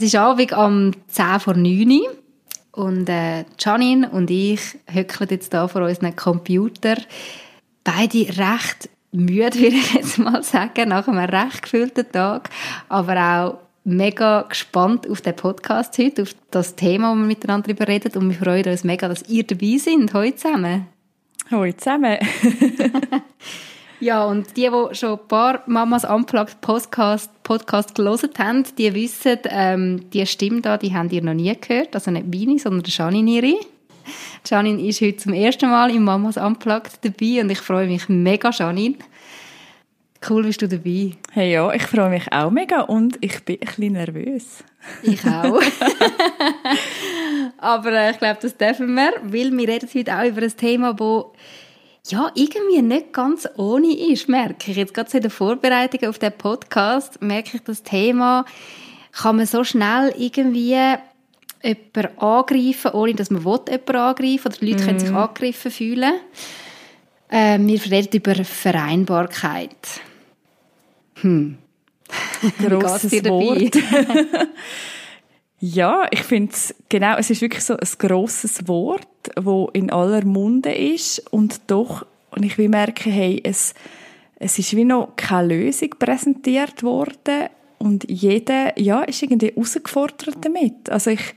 Es ist Abend um 10 vor 9 Uhr und äh, Janine und ich hückeln jetzt hier vor unseren Computer. Beide recht müde, würde ich jetzt mal sagen, nach einem recht gefüllten Tag, aber auch mega gespannt auf den Podcast heute, auf das Thema, wo wir miteinander darüber reden und wir freuen uns mega, dass ihr dabei seid, heute zusammen. Hallo zusammen. Ja, und die, die schon ein paar Mamas Unplugged Podcast, Podcast gelesen haben, die wissen, ähm, die Stimme da, die haben ihr noch nie gehört. Also nicht meine, sondern Janine ihre. Janine ist heute zum ersten Mal im Mamas Unplugged dabei und ich freue mich mega, Janine. Cool, bist du dabei. Hey ja, ich freue mich auch mega und ich bin ein bisschen nervös. Ich auch. Aber äh, ich glaube, das dürfen wir, weil wir reden heute auch über ein Thema, das ja, irgendwie nicht ganz ohne ist, merke ich. Jetzt gerade in der Vorbereitung auf den Podcast merke ich, das Thema kann man so schnell irgendwie jemanden angreifen, ohne dass man will, jemanden angreifen oder die Leute mm. können sich mhm. angegriffen fühlen. Äh, wir reden über Vereinbarkeit. Hm. Grosses Wort. Ja, ich finde es, genau, es ist wirklich so ein grosses Wort, wo in aller Munde ist und doch, und ich will merken, hey, es, es ist wie noch keine Lösung präsentiert worden und jeder, ja, ist irgendwie herausgefordert damit. Also ich,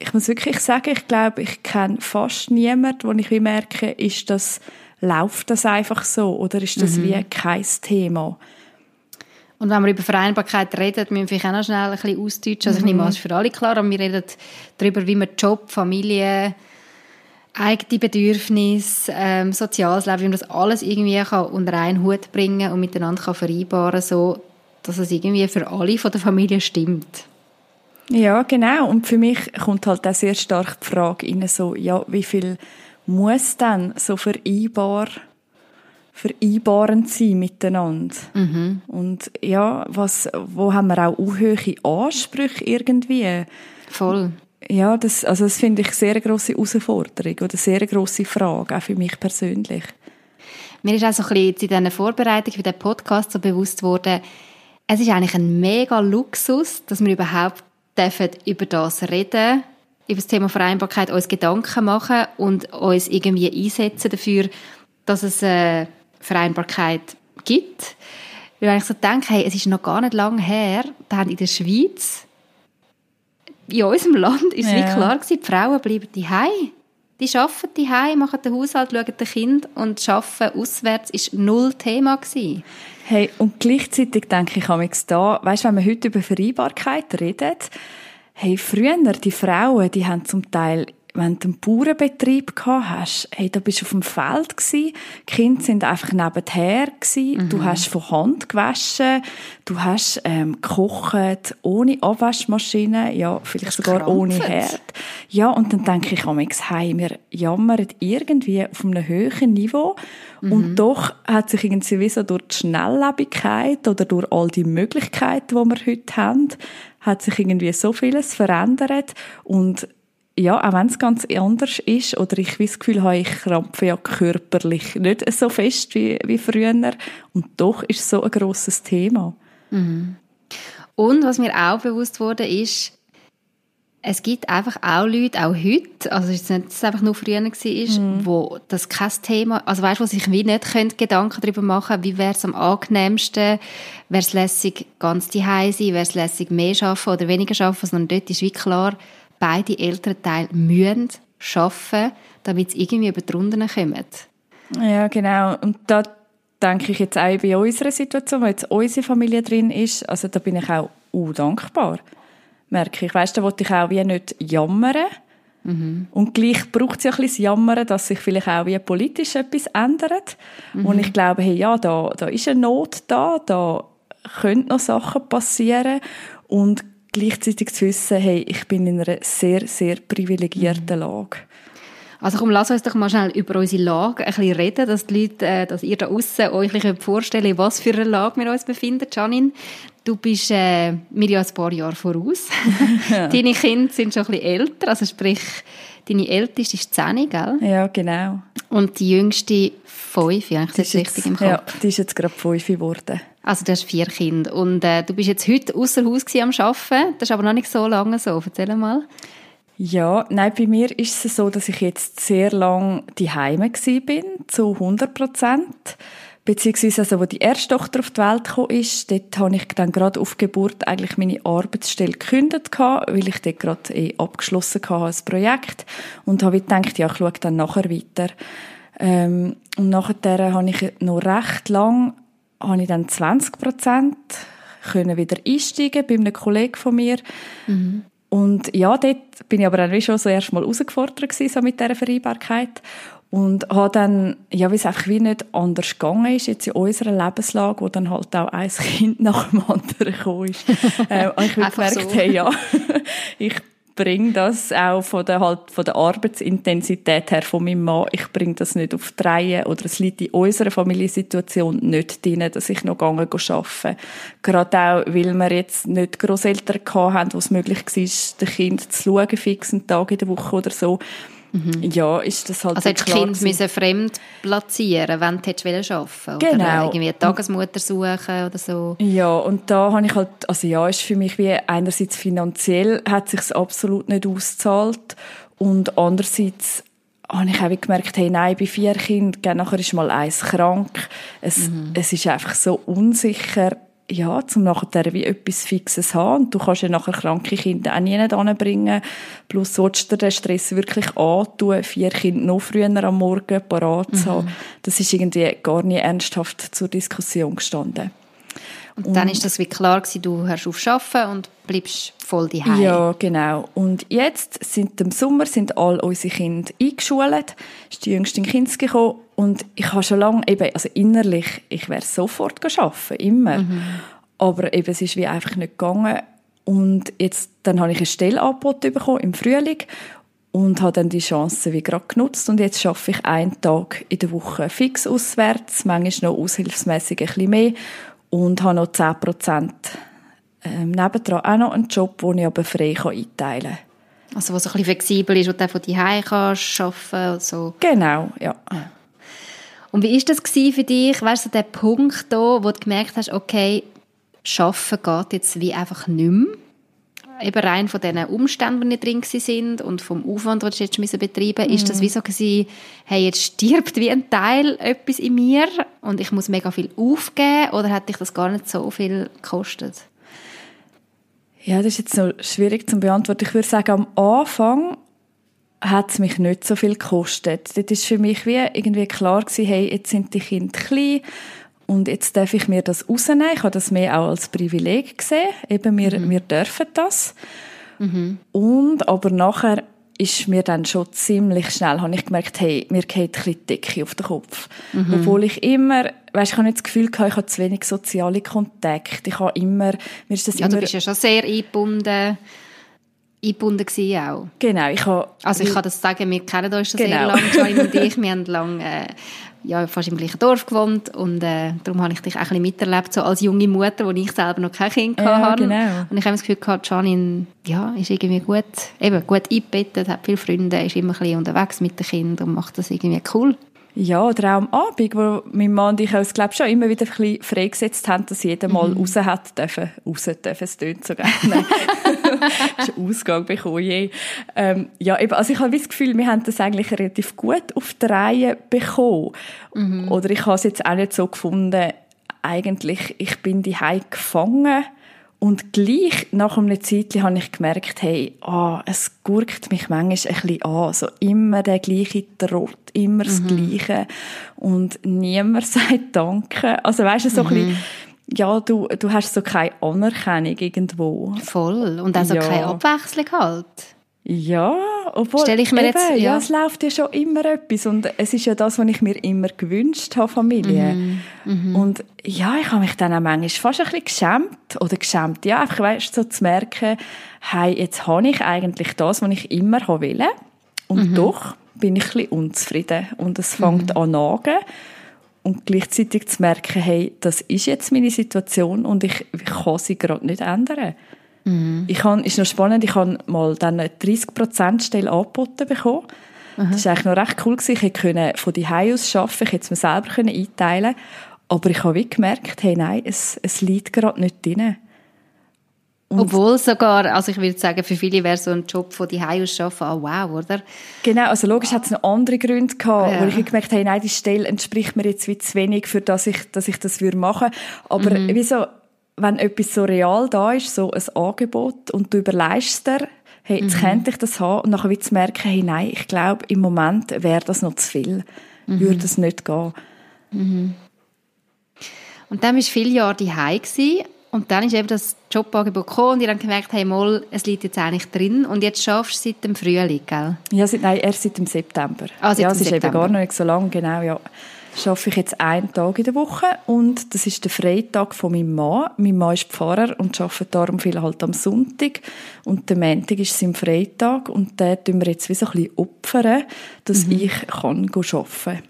ich muss wirklich sagen, ich glaube, ich kenne fast niemanden, wo ich wie merke, ist das, läuft das einfach so oder ist das mhm. wie kein Thema? Und wenn wir über Vereinbarkeit reden, müssen wir auch noch schnell ein bisschen austauschen. Also ich nehme an, es ist für alle klar, aber wir reden darüber, wie man Job, Familie, eigene Bedürfnisse, ähm, soziales Leben, wie man das alles irgendwie kann unter einen Hut bringen und miteinander kann vereinbaren so dass es irgendwie für alle von der Familie stimmt. Ja, genau. Und für mich kommt halt auch sehr stark die Frage rein, so, ja, wie viel muss dann so vereinbar vereinbarend sein miteinander. Mhm. Und ja, was, wo haben wir auch hohe Ansprüche irgendwie? Voll. Ja, das, also das finde ich sehr eine grosse Herausforderung oder sehr eine grosse Frage, auch für mich persönlich. Mir ist auch so ein bisschen in dieser Vorbereitung für den Podcast so bewusst worden, es ist eigentlich ein mega Luxus, dass wir überhaupt dürfen über das reden, über das Thema Vereinbarkeit, uns Gedanken machen und uns irgendwie einsetzen dafür, dass es äh, Vereinbarkeit gibt. Weil ich so denke, hey, es ist noch gar nicht lange her, da haben in der Schweiz, in unserem Land, ist ja. wie klar gewesen, die Frauen bleiben daheim. Die arbeiten daheim, machen den Haushalt, schauen den Kind und arbeiten auswärts ist null Thema gewesen. Hey, und gleichzeitig denke ich am da, weißt, wenn man heute über Vereinbarkeit redet, hey, früher, die Frauen, die haben zum Teil wenn du einen Bauernbetrieb gehabt hast, hey, da bist du auf dem Feld die Kinder sind einfach nebenher gewesen, mhm. du hast von Hand gewaschen, du hast ähm, gekocht, ohne Abwaschmaschine, ja, vielleicht sogar krampft. ohne Herd. Ja, und dann denke ich amigs, hey, wir jammern irgendwie auf einem höheren Niveau mhm. und doch hat sich irgendwie so durch die Schnelllebigkeit oder durch all die Möglichkeiten, die wir heute haben, hat sich irgendwie so vieles verändert und ja, auch wenn es ganz anders ist, oder ich das Gefühl habe, ich krampfe ja körperlich nicht so fest wie, wie früher. Und doch ist es so ein grosses Thema. Mhm. Und was mir auch bewusst wurde, ist, es gibt einfach auch Leute, auch heute, also es ist nicht, dass es einfach nur früher war, mhm. wo das kein Thema, also weißt du, sich wie nicht können, Gedanken darüber machen wie wäre es am angenehmsten, wäre es lässig ganz die sein, wäre es lässig mehr schaffen oder weniger schaffen, sondern dort ist wie klar, beide Elternteile müssen arbeiten, damit sie irgendwie über die Runden kommen. Ja, genau. Und da denke ich jetzt auch bei unserer Situation, wo jetzt unsere Familie drin ist, also da bin ich auch undankbar. Merke ich. Weißt du, da wollte ich auch wie nicht jammern. Mhm. Und gleich braucht es ja ein bisschen Jammern, dass sich vielleicht auch wie politisch etwas ändert. Mhm. Und ich glaube, hey, ja, da, da ist eine Not da, da können noch Sachen passieren. Und gleichzeitig zu wissen, hey, ich bin in einer sehr, sehr privilegierten mhm. Lage. Also komm, lass uns doch mal schnell über unsere Lage ein bisschen reden, dass die Leute, äh, dass ihr da außen euch ein vorstellen was für eine Lage wir uns befinden. Janine, du bist äh, mir ja ein paar Jahre voraus. Deine Kinder sind schon ein bisschen älter, also sprich, deine älteste ist 10, gell? Ja, genau. Und die jüngste 5, ja, ich das richtig im Kopf. Ja, die ist jetzt gerade 5 geworden. Also du hast vier Kinder und äh, du bist jetzt heute außer Haus am Arbeiten. Das ist aber noch nicht so lange so. Erzähl mal. Ja, nein, bei mir ist es so, dass ich jetzt sehr lang die Heime bin, zu 100 Prozent. Beziehungsweise, also, wo die erste Tochter auf die Welt gekommen ist, dort habe ich dann gerade auf Geburt eigentlich meine Arbeitsstelle gekündigt weil ich dort gerade eh abgeschlossen hatte, ein Projekt. Und habe gedacht, ja, ich schaue dann nachher weiter. Ähm, und nachher habe ich noch recht lang, habe ich dann 20 Prozent können wieder einsteigen bei einem Kollegen von mir. Mhm. Und ja, dort bin ich aber dann schon so erstmal herausgefordert gewesen, so mit dieser Vereinbarkeit. Und habe dann, ja, wie es einfach wie nicht anders gegangen ist, jetzt in unserer Lebenslage, wo dann halt auch ein Kind nach dem anderen gekommen ist, äh, und ich gemerkt, so. hey, ja, ich bringe das auch von der, halt, von der Arbeitsintensität her von meinem Mann, ich bringe das nicht auf die Reihe oder es liegt in unserer Familiensituation nicht drin, dass ich noch gegangen arbeite. Gerade auch, weil wir jetzt nicht Grosseltern hatten, wo es möglich war, den Kind zu schauen, fix einen Tag in der Woche oder so. Mhm. Ja, ist das halt Also hättest du Kind müssen fremd platzieren wenn du hättest arbeiten Genau. Oder irgendwie eine Tagesmutter suchen oder so. Ja, und da habe ich halt, also ja, ist für mich wie einerseits finanziell hat sich absolut nicht ausgezahlt und andererseits habe ich auch gemerkt, hey, nein, bei vier Kindern, nachher ist mal eins krank. Es, mhm. es ist einfach so unsicher ja, zum nachher wie etwas Fixes haben. Und du kannst ja nachher kranke Kinder auch nie anbringen. Plus sollst du den Stress wirklich antun, vier Kinder noch früher am Morgen parat zu haben. Mhm. Das ist irgendwie gar nicht ernsthaft zur Diskussion gestanden. Und, und dann ist das wie klar gewesen, du hörst auf Arbeiten und bleibst voll daheim. Ja, genau. Und jetzt sind im Sommer sind all unsere Kinder eingeschult, ist die jüngste Kind gekommen und ich habe schon lange eben, also innerlich, ich wäre sofort arbeiten, immer. Mhm. Aber eben, es ist wie einfach nicht gegangen. Und jetzt, dann habe ich eine Stelle angeboten bekommen im Frühling und habe dann die Chance wie gerade genutzt und jetzt schaffe ich einen Tag in der Woche fix auswärts, manchmal noch aushilfsmäßig ein bisschen mehr und habe noch 10 Prozent ähm, nebendran auch noch einen Job, den ich aber frei einteilen kann. Also was so ein bisschen flexibel ist, wo du von Hause kannst arbeiten und so. Genau, ja. Und wie ist das für dich, weißt du, der Punkt da, wo du gemerkt hast, okay, Arbeiten geht jetzt wie einfach nicht mehr? Eben rein von diesen Umständen, die drin sind und vom Aufwand, den du jetzt betreiben musst, ist das mhm. wie so gewesen, hey, jetzt stirbt wie ein Teil etwas in mir und ich muss mega viel aufgeben oder hat dich das gar nicht so viel gekostet? Ja, das ist jetzt so schwierig zu beantworten. Ich würde sagen, am Anfang hat es mich nicht so viel gekostet. Das ist für mich wie irgendwie klar gewesen, hey, jetzt sind die Kinder klein und jetzt darf ich mir das rausnehmen. Ich habe das mehr auch als Privileg gesehen. Eben, wir, mhm. wir dürfen das. Mhm. Und, aber nachher ist mir dann schon ziemlich schnell, habe ich gemerkt, hey, mir geht ein bisschen Decke auf den Kopf. Mhm. Obwohl ich immer, weißt, ich habe nicht das Gefühl gehabt, ich habe zu wenig soziale Kontakte. Ich habe immer, mir ist das ja, immer... du bist ja schon sehr eingebunden eingebunden auch. Genau, ich habe... Also ich kann das sagen, wir kennen uns schon genau. sehr lange, Johnny und ich, wir haben lange äh, ja, fast im gleichen Dorf gewohnt und äh, darum habe ich dich auch ein bisschen miterlebt, so als junge Mutter, wo ich selber noch kein Kind ja, hatte. Genau. Und ich habe das Gefühl gehabt, Janine, ja, ist irgendwie gut, eben gut eingebettet, hat viele Freunde, ist immer ein bisschen unterwegs mit den Kindern und macht das irgendwie cool. Ja, oder auch am Abend, wo mein Mann und ich uns, glaube schon immer wieder ein bisschen freigesetzt haben, dass jeder mal mhm. raus hat dürfen. Raus dürfen, es tönt so gerne. das ist ein Ausgang bekommen, je. Ähm, ja, eben, also ich habe das Gefühl, wir haben das eigentlich relativ gut auf die Reihe bekommen. Mhm. Oder ich habe es jetzt auch nicht so gefunden, eigentlich, ich bin die gefangen und gleich nach einem Zeitchen habe ich gemerkt, hey, ah, es gurkt mich manchmal ein bisschen an. So immer der gleiche Trott, immer das mhm. Gleiche. Und niemand sagt Danke. Also weißt du, so mhm. ein bisschen, ja, du, du hast so keine Anerkennung irgendwo. Voll. Und auch so ja. keine Abwechslung halt. Ja, obwohl, Stell ich mir eben, jetzt, ja. ja. es läuft ja schon immer etwas und es ist ja das, was ich mir immer gewünscht habe, Familie. Mhm. Und ja, ich habe mich dann auch manchmal fast ein bisschen geschämt oder geschämt, ja, einfach weißt, so zu merken, hey, jetzt habe ich eigentlich das, was ich immer will und mhm. doch bin ich ein bisschen unzufrieden und es fängt mhm. an nagen und gleichzeitig zu merken, hey, das ist jetzt meine Situation und ich, ich kann sie gerade nicht ändern. Mhm. Ich habe, ist noch spannend, ich habe mal dann eine 30% Stelle angeboten bekommen. Mhm. Das war eigentlich noch recht cool. Gewesen. Ich konnte von die aus arbeiten, ich hätte es mir selber einteilen aber ich habe wie gemerkt, hey, nein, es, es liegt gerade nicht drin. Und Obwohl sogar, also ich würde sagen, für viele wäre so ein Job von die aus arbeiten, oh wow, oder? Genau, also logisch hat es noch andere Gründe gehabt, ja. wo ich gemerkt habe, nein, die Stelle entspricht mir jetzt wie zu wenig, für das ich, dass ich das würde machen. Aber mhm. wieso, wenn etwas so real da ist, so ein Angebot, und du überleistest dir, hey, jetzt mhm. könnte ich das haben, und nachher wie zu merken, hey, nein, ich glaube, im Moment wäre das noch zu viel. Mhm. Würde es nicht gehen. Mhm. Und dann war viele Jahre daheim und dann ist eben das Jobangebot gekommen und ich habe gemerkt, hey, mal, es liegt jetzt eigentlich drin und jetzt schaffst du seit dem Frühling, gell? Ja, seit, nein, erst seit dem September. Ah, seit ja, es ist September. eben gar noch nicht so lang, genau, ja. Schaffe ich jetzt einen Tag in der Woche und das ist der Freitag von meinem Mann. Mein Mann ist Pfarrer und arbeitet darum viel halt am Sonntag und der Montag ist sein Freitag und den tun wir jetzt wie so ein bisschen opfern, dass mhm. ich kann arbeiten kann.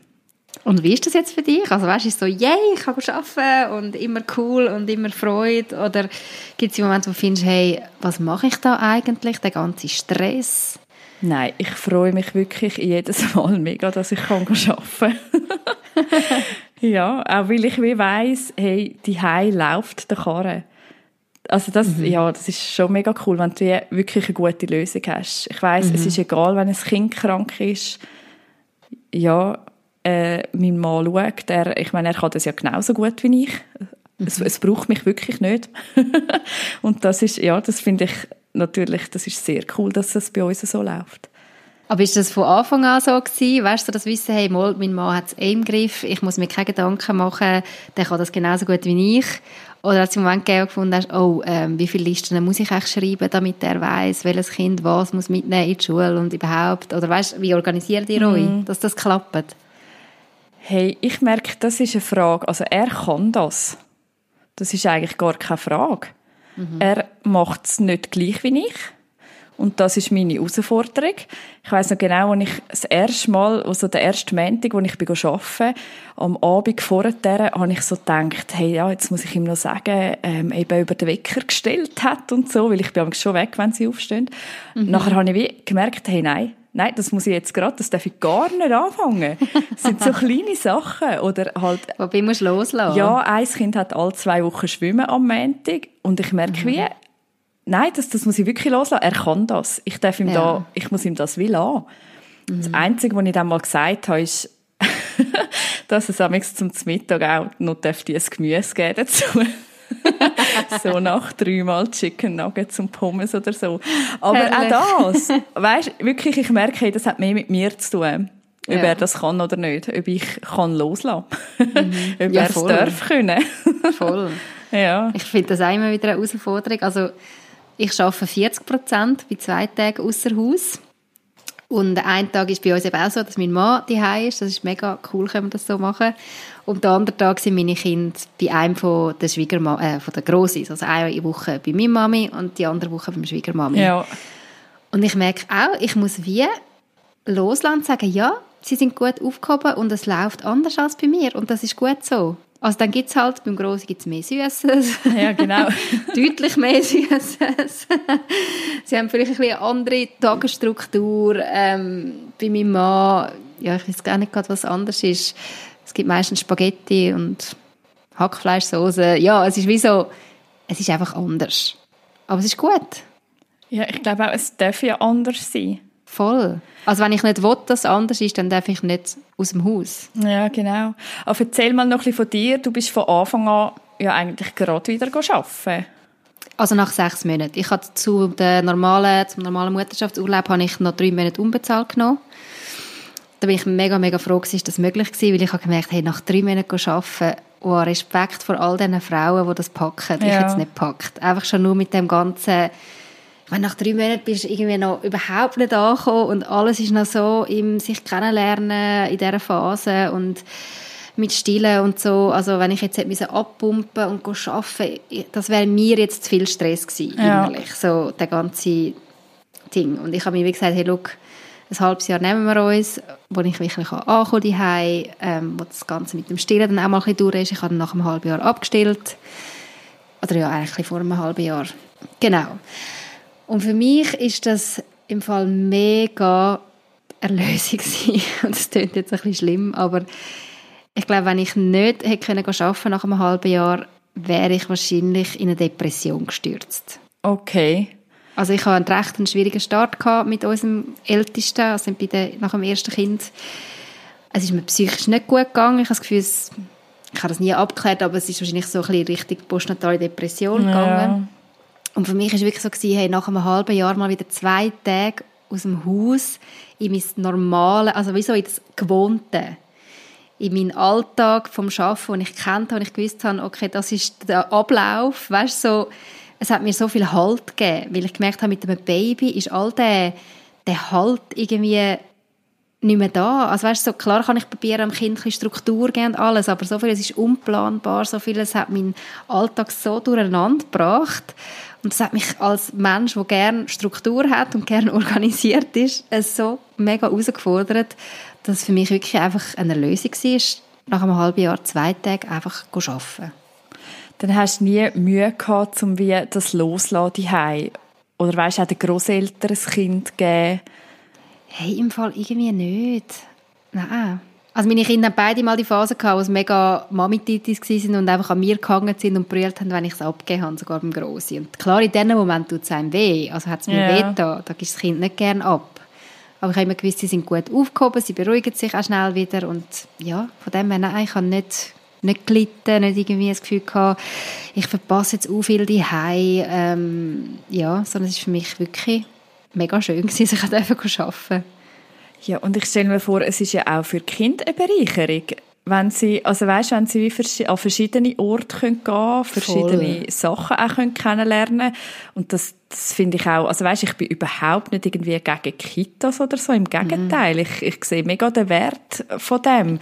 Und wie ist das jetzt für dich? Also weißt du, so, yay, ich kann arbeiten und immer cool und immer Freude? Oder gibt es Momente, wo du findest, hey, was mache ich da eigentlich, der ganze Stress? Nein, ich freue mich wirklich jedes Mal mega, dass ich kann arbeiten kann. ja, auch weil ich wie weiss, hey, die Hei läuft der Karre. Also das, mhm. ja, das ist schon mega cool, wenn du wirklich eine gute Lösung hast. Ich weiss, mhm. es ist egal, wenn ein Kind krank ist. Ja, äh, mein Mann schaut, er, ich meine, er kann das ja genauso gut wie ich. Mhm. Es, es braucht mich wirklich nicht. und das ist, ja, das finde ich natürlich, das ist sehr cool, dass es bei uns so läuft. Aber ist das von Anfang an so gewesen? Weißt du, das Wissen, hey, mal, mein Mann hat es eh im Griff, ich muss mir keine Gedanken machen, der kann das genauso gut wie ich. Oder als du im Moment gefunden hast, oh, ähm, wie viele Listen muss ich eigentlich schreiben, damit er weiß, welches Kind was muss mitnehmen in die Schule und überhaupt? Oder weißt, wie organisiert ihr mhm. euch, dass das klappt? Hey, ich merke, das ist eine Frage. Also er kann das. Das ist eigentlich gar keine Frage. Mhm. Er macht es nicht gleich wie ich. Und das ist meine Herausforderung. Ich weiß noch genau, als ich das erste Mal, also der erste Montag, als ich bin arbeiten am Abend vorher, habe ich so gedacht, hey, ja, jetzt muss ich ihm noch sagen, ähm, eben über den Wecker gestellt hat und so, weil ich bin schon weg, wenn sie aufstehen. Mhm. Nachher habe ich wie gemerkt, hey, nein, nein, das muss ich jetzt gerade, das darf ich gar nicht anfangen. Das sind so kleine Sachen. Oder halt, Wobei musst du loslassen. Ja, ein Kind hat alle zwei Wochen schwimmen am Montag und ich merke mhm. wie, nein, das, das muss ich wirklich loslassen. Er kann das. Ich darf ihm ja. da, ich muss ihm das will an. Mhm. Das Einzige, was ich dann mal gesagt habe, ist, dass es am zum Mittag auch noch dieses Gemüse geben dazu. so nach dreimal Chicken Nuggets und Pommes oder so. Aber Herrlich. auch das, weißt, wirklich, ich merke, das hat mehr mit mir zu tun. Ob ja. er das kann oder nicht. Ob ich kann loslassen. Mhm. Ob ja, er es darf können. voll. Ja. Ich finde das auch immer wieder eine Herausforderung. Also, ich arbeite 40 Prozent bei zwei Tagen außer Haus. Und ein Tag ist bei uns eben auch so, dass mein Mann daheim ist. Das ist mega cool, können wir das so machen. Und der andere Tag sind meine Kinder bei einem von der Schwiegerma äh, von der Grossis. Also eine Woche bei meiner Mami und die andere Woche beim Schwiegermami. Ja. Und ich merke auch, ich muss wie loslassen und sagen, ja, sie sind gut aufgehoben und es läuft anders als bei mir. Und das ist gut so. Also dann gibt es halt, beim Grossen gibt es mehr Süßes. Ja, genau. Deutlich mehr Süßes. Sie haben vielleicht ein eine andere Tagesstruktur. Ähm, bei meinem Mann, ja, ich weiß gar nicht gerade, was anders ist. Es gibt meistens Spaghetti und Hackfleischsoße. Ja, es ist wie so, es ist einfach anders. Aber es ist gut. Ja, ich glaube auch, es darf ja anders sein. Voll. Also wenn ich nicht will, dass es anders ist, dann darf ich nicht aus dem Haus. Ja, genau. Aber erzähl mal noch ein bisschen von dir. Du bist von Anfang an ja eigentlich gerade wieder arbeiten. Also nach sechs Monaten. Ich hatte zu der normalen, zum normalen Mutterschaftsurlaub habe ich noch drei Monate unbezahlt genommen da bin ich mega, mega froh, dass das möglich war, weil ich habe gemerkt, hey, nach drei Monaten arbeiten, oh, Respekt vor all diesen Frauen, die das packen. Ja. Ich hätte es nicht gepackt. Einfach schon nur mit dem ganzen, meine, nach drei Monaten bist du irgendwie noch überhaupt nicht angekommen und alles ist noch so im sich kennenlernen in dieser Phase und mit Stillen und so. Also wenn ich jetzt hätte abpumpen und arbeiten das wäre mir jetzt zu viel Stress gewesen, ja. innerlich, so der ganze Ding. Und ich habe mir wie gesagt, hey, look, ein halbes Jahr nehmen wir uns, wo ich wirklich ankomme ähm, wo das Ganze mit dem Stillen dann auch mal ein bisschen durch ist. Ich habe nach einem halben Jahr abgestillt. Oder ja, eigentlich vor einem halben Jahr. Genau. Und für mich ist das im Fall mega Erlösung Und das klingt jetzt ein bisschen schlimm, aber Ich glaube, wenn ich nicht hätte können arbeiten nach einem halben Jahr, wäre ich wahrscheinlich in eine Depression gestürzt. Okay. Also ich hatte einen recht einen schwierigen Start mit unserem Ältesten, also bei der, nach dem ersten Kind. Es ist mir psychisch nicht gut gegangen. Ich habe das Gefühl, es, ich habe das nie abgeklärt, aber es ist wahrscheinlich so ein bisschen Richtung postnatale Depression ja. gegangen. Und für mich war es wirklich so, gewesen, hey, nach einem halben Jahr mal wieder zwei Tage aus dem Haus in mein normale, also wie so in das Gewohnte, in meinen Alltag vom Arbeiten, den ich kennt habe, und ich gewusst habe, okay, das ist der Ablauf, weißt so, es hat mir so viel Halt gegeben, weil ich gemerkt habe, mit einem Baby ist all der, der Halt irgendwie nicht mehr da. Also weißt, so klar kann ich probieren, am Kind Struktur geben und alles, aber so vieles ist unplanbar, so vieles hat meinen Alltag so durcheinander gebracht. Und das hat mich als Mensch, der gerne Struktur hat und gerne organisiert ist, so mega herausgefordert, dass es für mich wirklich einfach eine Lösung war, nach einem halben Jahr, zwei Tage einfach zu arbeiten. Dann hast du nie Mühe gehabt, um wie das Loslassen Oder weißt du, auch den Großeltern ein Kind geben? Hey, im Fall irgendwie nicht. Nein. Also meine Kinder haben beide mal die Phase gehabt, wo sie mega Mami-Titis waren und einfach an mir gehangen sind und brüllt haben, wenn ich es abgegeben habe, sogar beim Grossi. Und klar, in diesem Moment tut es einem weh. Also hat es mir ja. weh da. Da gibst das Kind nicht gerne ab. Aber ich habe immer gewusst, sie sind gut aufgehoben, sie beruhigen sich auch schnell wieder und ja, von dem her, nein, ich habe nicht, nicht gelitten, nicht irgendwie das Gefühl gehabt, ich verpasse jetzt auch viel die ähm, ja, sondern es ist für mich wirklich mega schön gewesen, sich an arbeiten ja, und ich stelle mir vor, es ist ja auch für Kinder eine Bereicherung, wenn sie, also weißt, wenn sie wie an verschiedene Orte gehen können, verschiedene Voll. Sachen auch können kennenlernen und das, das finde ich auch, also weißt, ich bin überhaupt nicht irgendwie gegen Kitas oder so, im Gegenteil, mhm. ich, ich sehe mega den Wert von dem.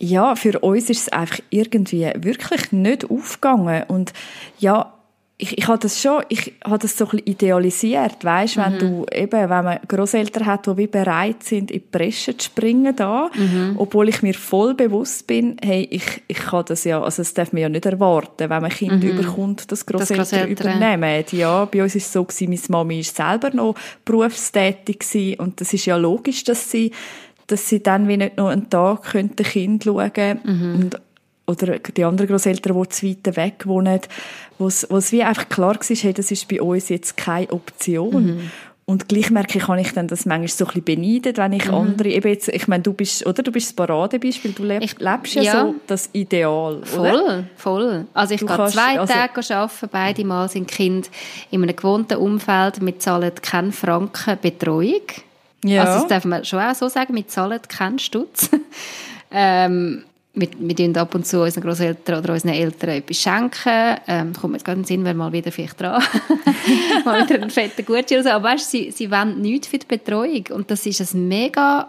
Ja, für uns ist es einfach irgendwie wirklich nicht aufgegangen und ja, ich, ich habe das schon, ich habe das so ein bisschen idealisiert, weißt, mhm. wenn du eben, wenn man Großeltern hat, die wie bereit sind, in die Bresche zu springen da, mhm. obwohl ich mir voll bewusst bin, hey, ich, ich kann das ja, also das darf man ja nicht erwarten, wenn man Kind mhm. überkommt, dass Großeltern übernehmen. Ja, bei uns ist es so gewesen, meine Mami ist selber noch berufstätig gewesen und das ist ja logisch, dass sie dass sie dann wie nicht noch einen Tag könnte Kind schauen mhm. und oder die anderen Großeltern, die zu weit weg wohnen, wo es wie einfach klar war, hey, das ist bei uns jetzt keine Option. Mhm. Und gleich merke ich, kann ich dann das manchmal so ein bisschen beneidet, wenn ich mhm. andere, eben jetzt, ich meine, du bist, oder du bist das Paradebeispiel, du lebst, ich, lebst ja, ja, so das Ideal, Voll, oder? voll. Also ich du gehe kannst, zwei also, Tage arbeiten, beide Mal sind Kind in einem gewohnten Umfeld, wir zahlen keinen Franken Betreuung. Ja. Also das darf man schon auch so sagen, wir zahlen keinen Stutz. ähm, wir, wir tun ab und zu unseren Großeltern oder unseren Eltern etwas schenken. Ähm, kommt mir gerade in den Sinn, wenn mal wieder vielleicht dran. mal wieder einen fetten Gutschein so. Aber weißt, sie, sie wollen nichts für die Betreuung. Und das ist ein mega,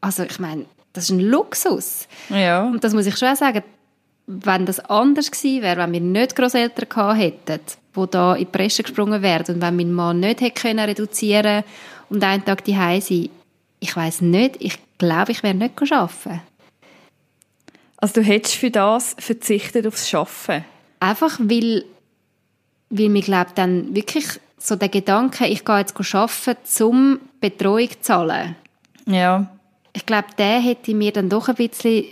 also ich meine, das ist ein Luxus. Ja. Und das muss ich schon sagen, wenn das anders gewesen wäre, wenn wir nicht Großeltern gehabt hätten, die da in die Presse gesprungen wären und wenn mein Mann nicht hätte können reduzieren und einen Tag die sein, ich weiß nicht, ich glaube, ich wäre nicht arbeiten also du hättest für das verzichtet aufs Schaffen? Einfach weil, weil mir glaube dann wirklich so der Gedanke, ich gehe jetzt arbeiten, um Betreuung zu zahlen. Ja. Ich glaube, der hätte mir dann doch ein bisschen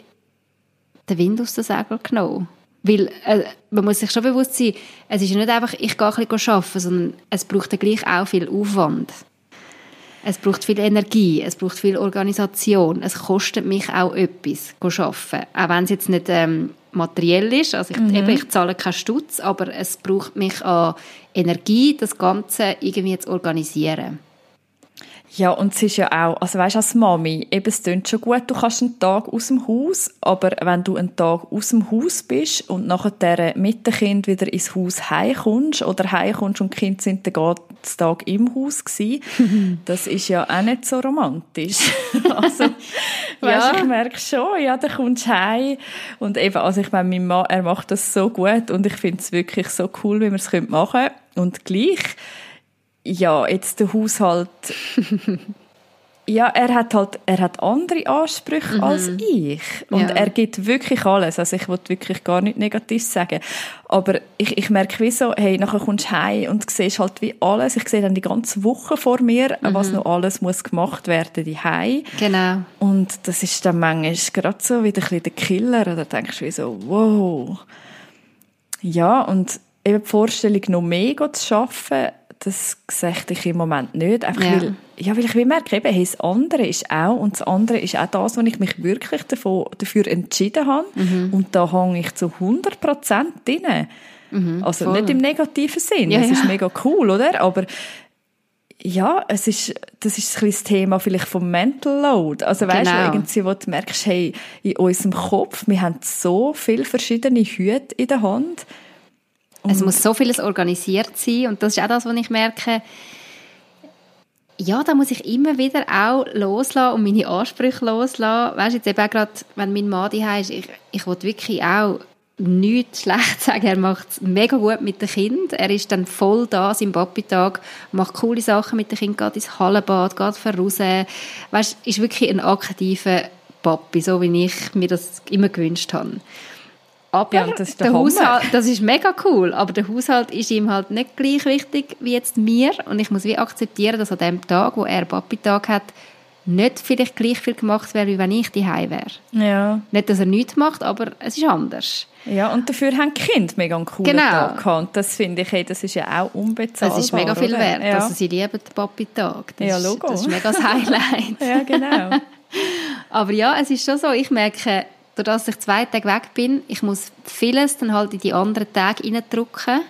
den Wind aus den Segeln genommen. Weil äh, man muss sich schon bewusst sein, es ist ja nicht einfach, ich gehe ein bisschen arbeiten, sondern es braucht ja gleich auch viel Aufwand. Es braucht viel Energie, es braucht viel Organisation. Es kostet mich auch etwas, zu arbeiten. Auch wenn es jetzt nicht ähm, materiell ist. Also ich, mhm. eben, ich zahle keinen Stutz, aber es braucht mich an Energie, das Ganze irgendwie zu organisieren. Ja, und es ist ja auch, also weißt du, als Mami, eben, es klingt schon gut, du kannst einen Tag aus dem Haus, aber wenn du einen Tag aus dem Haus bist und nachher mit dem Kind wieder ins Haus heimkommst oder heimkommst und die Kinder sind den ganzen Tag im Haus gewesen, das ist ja auch nicht so romantisch. also, weißt, ja. ich merke schon, ja, dann kommst du heim und eben, also ich meine, mein Mann, er macht das so gut und ich finde es wirklich so cool, wie wir es machen können und gleich ja, jetzt der Haushalt. Ja, er hat halt, er hat andere Ansprüche mhm. als ich. Und ja. er gibt wirklich alles. Also ich wollte wirklich gar nicht negativ sagen. Aber ich, ich merke wie so, hey, nachher kommst du heim und siehst halt wie alles. Ich sehe dann die ganze Woche vor mir, mhm. was noch alles muss gemacht werden, die Heim. Genau. Und das ist dann manchmal gerade so wieder ein bisschen der Killer. Oder denkst du wie so, wow. Ja, und eben die Vorstellung, noch mehr zu arbeiten, das sehe ich im Moment nicht. Einfach ja. Weil, ja, weil ich wie merke, eben, hey, das andere ist auch, und das andere ist auch das, was ich mich wirklich davon, dafür entschieden habe. Mhm. Und da hänge ich zu 100 Prozent drin. Mhm, also voll. nicht im negativen Sinn. Ja, es ist mega cool, oder? Aber ja, es ist, das ist ein das Thema vielleicht vom Mental Load. Also weißt genau. du, irgendwie, wo du merkst, hey, in unserem Kopf, wir haben so viele verschiedene Hüte in der Hand es muss so vieles organisiert sein und das ist auch das, was ich merke, ja, da muss ich immer wieder auch loslassen und meine Ansprüche loslassen. Weißt du, jetzt eben auch gerade, wenn mein Mann daheim ist, ich, ich will wirklich auch nichts schlecht sagen. Er macht es mega gut mit dem Kind. Er ist dann voll da im Papi-Tag, macht coole Sachen mit dem Kind, geht ins Hallenbad, geht raus. Weißt, ist wirklich ein aktiver Papi, so wie ich mir das immer gewünscht habe. Aber ja, das, ist der, der Haushalt, das ist mega cool, aber der Haushalt ist ihm halt nicht gleich wichtig wie jetzt mir und ich muss wie akzeptieren, dass an dem Tag, wo er Papi-Tag hat, nicht vielleicht gleich viel gemacht wäre, wie wenn ich daheim wäre. Ja. Nicht, dass er nichts macht, aber es ist anders. Ja, und dafür haben die Kinder mega einen coolen genau. Tag gehabt. Das finde ich, hey, das ist ja auch unbezahlbar. Das ist mega viel wert. Ja. Also sie lieben den Papi-Tag. Ja, logo. Das ist mega das Highlight. ja, genau. aber ja, es ist schon so, ich merke, dadurch, dass ich zwei Tage weg bin, ich muss vieles dann halt in die anderen Tage reindrücken.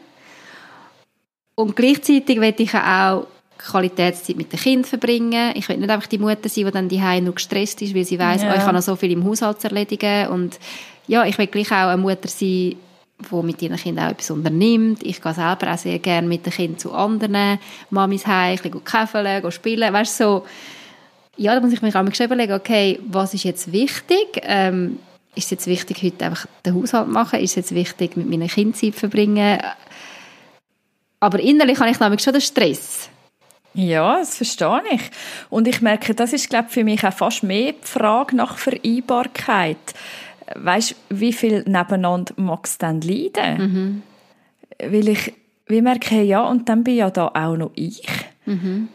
Und gleichzeitig will ich auch Qualitätszeit mit den Kindern verbringen. Ich will nicht einfach die Mutter sein, die dann die nur gestresst ist, weil sie weiß, ja. oh, ich habe noch so viel im Haushalt zu erledigen. Und ja, ich will gleich auch eine Mutter sein, die mit ihren Kindern auch etwas unternimmt. Ich gehe selber auch sehr gerne mit den Kindern zu anderen Mamis heim, ein bisschen käfeln, spielen. Weißt so, ja, da muss ich mir auch mal überlegen, okay, was ist jetzt wichtig? Ähm, ist es jetzt wichtig, heute einfach den Haushalt zu machen? Ist es jetzt wichtig, mit meinen Kindern Zeit zu verbringen? Aber innerlich habe ich nämlich schon den Stress. Ja, das verstehe ich. Und ich merke, das ist, glaube ich, für mich auch fast mehr die Frage nach Vereinbarkeit. Weißt, wie viel nebeneinander mag es dann leiden? Mhm. Weil ich wie merke, ja, und dann bin ja da auch noch ich. Mhm.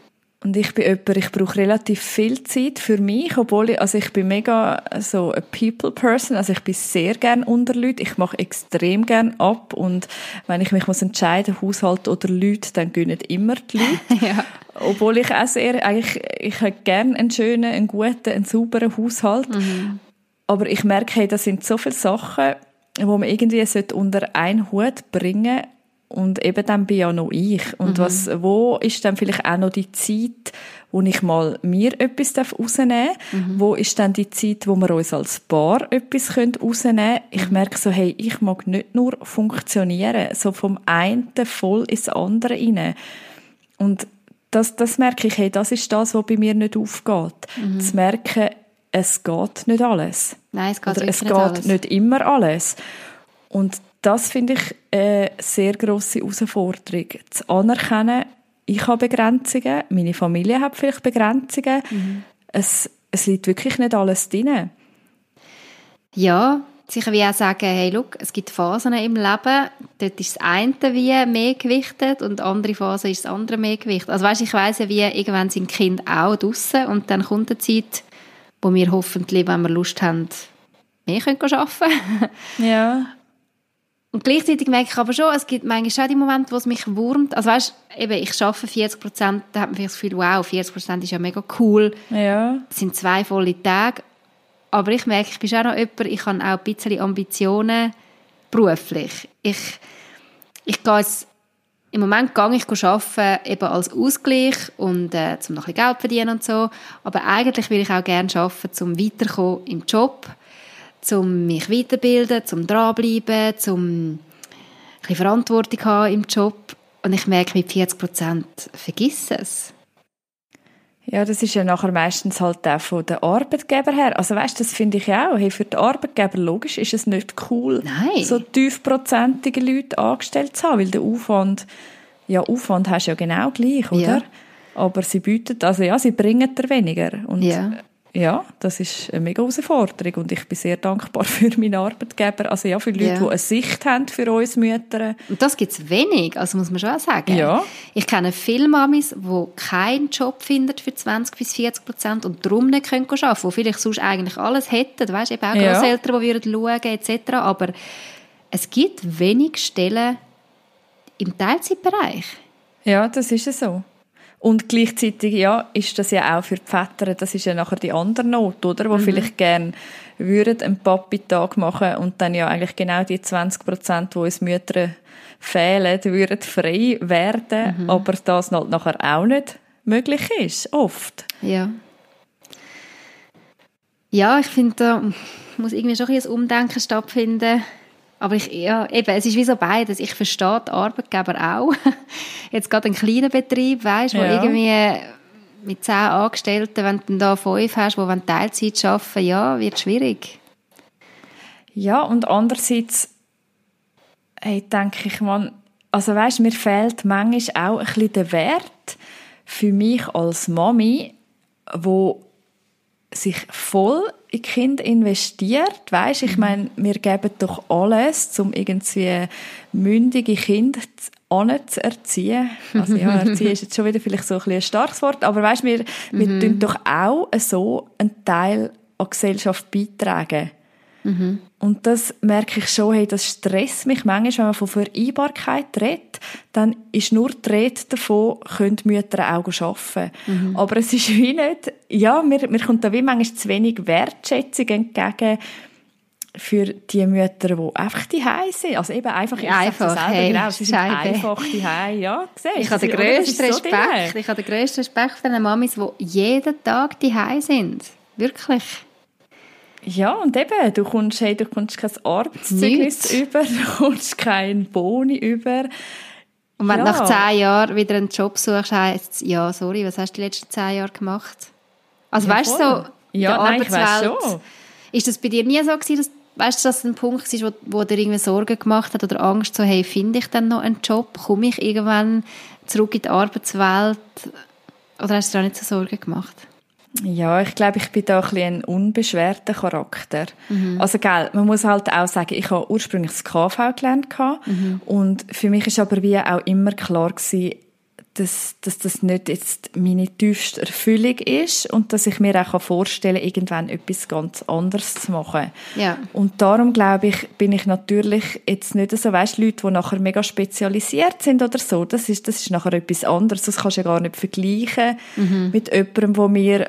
Und ich bin jemand, ich brauche relativ viel Zeit für mich, obwohl ich, also ich bin mega so a people person, also ich bin sehr gern unter Leuten, ich mache extrem gern ab und wenn ich mich muss entscheiden, Haushalt oder Leute, dann gönnen immer die Leute. ja. Obwohl ich auch sehr, eigentlich, ich hätte gern einen schönen, einen guten, einen sauberen Haushalt. Mhm. Aber ich merke, hey, das sind so viele Sachen, wo man irgendwie unter einen Hut bringen und eben dann bin ja noch ich. Und mhm. was, wo ist dann vielleicht auch noch die Zeit, wo ich mal mir etwas rausnehmen darf? Mhm. Wo ist dann die Zeit, wo wir uns als Paar etwas rausnehmen können? Ich mhm. merke so, hey, ich mag nicht nur funktionieren, so vom einen voll ins andere rein. Und das, das merke ich, hey, das ist das, was bei mir nicht aufgeht. Mhm. Zu merken, es geht nicht alles. Nein, es geht, Oder es nicht, geht alles. nicht immer alles. Und das finde ich eine sehr grosse Herausforderung, zu anerkennen, ich habe Begrenzungen, meine Familie hat vielleicht Begrenzungen. Mhm. Es, es liegt wirklich nicht alles drin. Ja, sicher wie auch sagen, hey, look, es gibt Phasen im Leben, dort ist das eine wie mehr gewichtet und andere Phase ist das andere mehr gewichtet. Also weißt, ich weiss ja, wie irgendwann sind Kinder auch draussen und dann kommt eine Zeit, wo wir hoffentlich, wenn wir Lust haben, mehr können arbeiten können. Ja. Und gleichzeitig merke ich aber schon, es gibt manchmal schon die Momente, wo es mich wurmt. Also weißt, eben, ich arbeite 40 Prozent, da hat man vielleicht das Gefühl, wow, 40 Prozent ist ja mega cool. Ja. Das sind zwei volle Tage. Aber ich merke, ich bin schon noch jemand, ich habe auch ein bisschen Ambitionen beruflich. Ich, ich gehe jetzt, im Moment gehe ich arbeiten, eben als Ausgleich und äh, um noch ein bisschen Geld verdienen und so. Aber eigentlich will ich auch gerne arbeiten, um weiterzukommen im Job um mich weiterbilden, zum dranbleiben, um ein Verantwortung haben im Job. Und ich merke, mit 40 Prozent vergiss es. Ja, das ist ja nachher meistens halt auch von den Arbeitgeber her. Also weißt, das finde ich auch. Hey, für den Arbeitgeber logisch ist es nicht cool, Nein. so tiefprozentige Leute angestellt zu haben, weil der Aufwand, ja, Aufwand hast du ja genau gleich, oder? Ja. aber sie bieten, also ja, sie bringen dir weniger. Und Ja. Ja, das ist eine mega Herausforderung und ich bin sehr dankbar für meinen Arbeitgeber. Also ja, für Leute, Ja. die eine Sicht haben für uns Mütter. Und das gibt es wenig, also muss man schon sagen. Ja. Ich kenne viele Mamis, die keinen Job finden für 20 bis 40 Prozent und darum nicht können arbeiten können, die vielleicht sonst eigentlich alles hätten, weißt, eben auch Ja. Grosseltern, die würden schauen etc. Aber es gibt wenig Stellen im Teilzeitbereich. Ja, das ist es so. Und gleichzeitig, ja, ist das ja auch für die Väter, das ist ja nachher die andere Not, oder? Wo vielleicht gern würden einen Papi-Tag machen und dann ja eigentlich genau die 20 Prozent, die uns Mütter fehlen, würden frei werden, aber das halt nachher auch nicht möglich ist, oft. Ja. Ja, ich finde, da muss irgendwie schon ein Umdenken stattfinden. Aber ich, ja, eben, es ist wie so beides. Ich verstehe die Arbeitgeber auch. Jetzt gerade ein kleiner Betrieb, weißt, wo Ja. irgendwie mit zehn Angestellten, wenn du da fünf hast, die Teilzeit arbeiten, ja, wird schwierig. Ja, und andererseits, hey, denke ich, man, also weißt, mir fehlt manchmal auch ein bisschen der Wert für mich als Mami, wo sich voll in Kinder investiert, weißt, ich meine, wir geben doch alles, um irgendwie mündige Kinder zu erziehen. Also ja, erziehen ist jetzt schon wieder vielleicht so ein, bisschen ein starkes Wort, aber weißt, wir, wir tun doch auch so einen Teil an Gesellschaft beitragen. Und das merke ich schon, hey, das stresst mich manchmal, wenn man von Vereinbarkeit redet, dann ist nur die Rede davon, können die Mütter auch arbeiten. Aber es ist wie nicht, ja, mir, mir kommt da wie manchmal zu wenig Wertschätzung entgegen für die Mütter, die einfach die sind. Also eben einfach, ich Einfach, selber, hey, genau, sie sind Scheibe. einfach die ja, siehst Ich habe den grössten so Respekt. drin. ich habe den grössten Respekt vor den Mamis, die jeden Tag die sind. Wirklich. Ja, und eben, du kommst, hey, du kommst kein Arbeitszeugnis über, du kommst keinen Boni über. Und wenn Ja. du nach zehn Jahren wieder einen Job suchst, heisst es, ja, sorry, was hast du die letzten zehn Jahre gemacht? Also Ja, weißt du, so in Ja, der nein, Arbeitswelt, schon. ist das bei dir nie so gewesen, dass, weißt du, dass das ein Punkt war, wo, wo dir irgendwie Sorgen gemacht hat oder Angst, so, hey, finde ich dann noch einen Job? Komme ich irgendwann zurück in die Arbeitswelt? Oder hast du dir auch nicht so Sorgen gemacht? Ja, ich glaube, ich bin da ein, bisschen ein unbeschwerter Charakter. Also, gell, man muss halt auch sagen, ich habe ursprünglich das KV gelernt gehabt. und für mich ist aber wie auch immer klar gewesen, dass, dass das nicht jetzt meine tiefste Erfüllung ist und dass ich mir auch vorstellen kann, irgendwann etwas ganz anderes zu machen. Ja. Und darum glaube ich, bin ich natürlich jetzt nicht so, weißt, Leute, die nachher mega spezialisiert sind oder so, das ist, das ist nachher etwas anderes. Das kannst du ja gar nicht vergleichen mit jemandem, wo mir,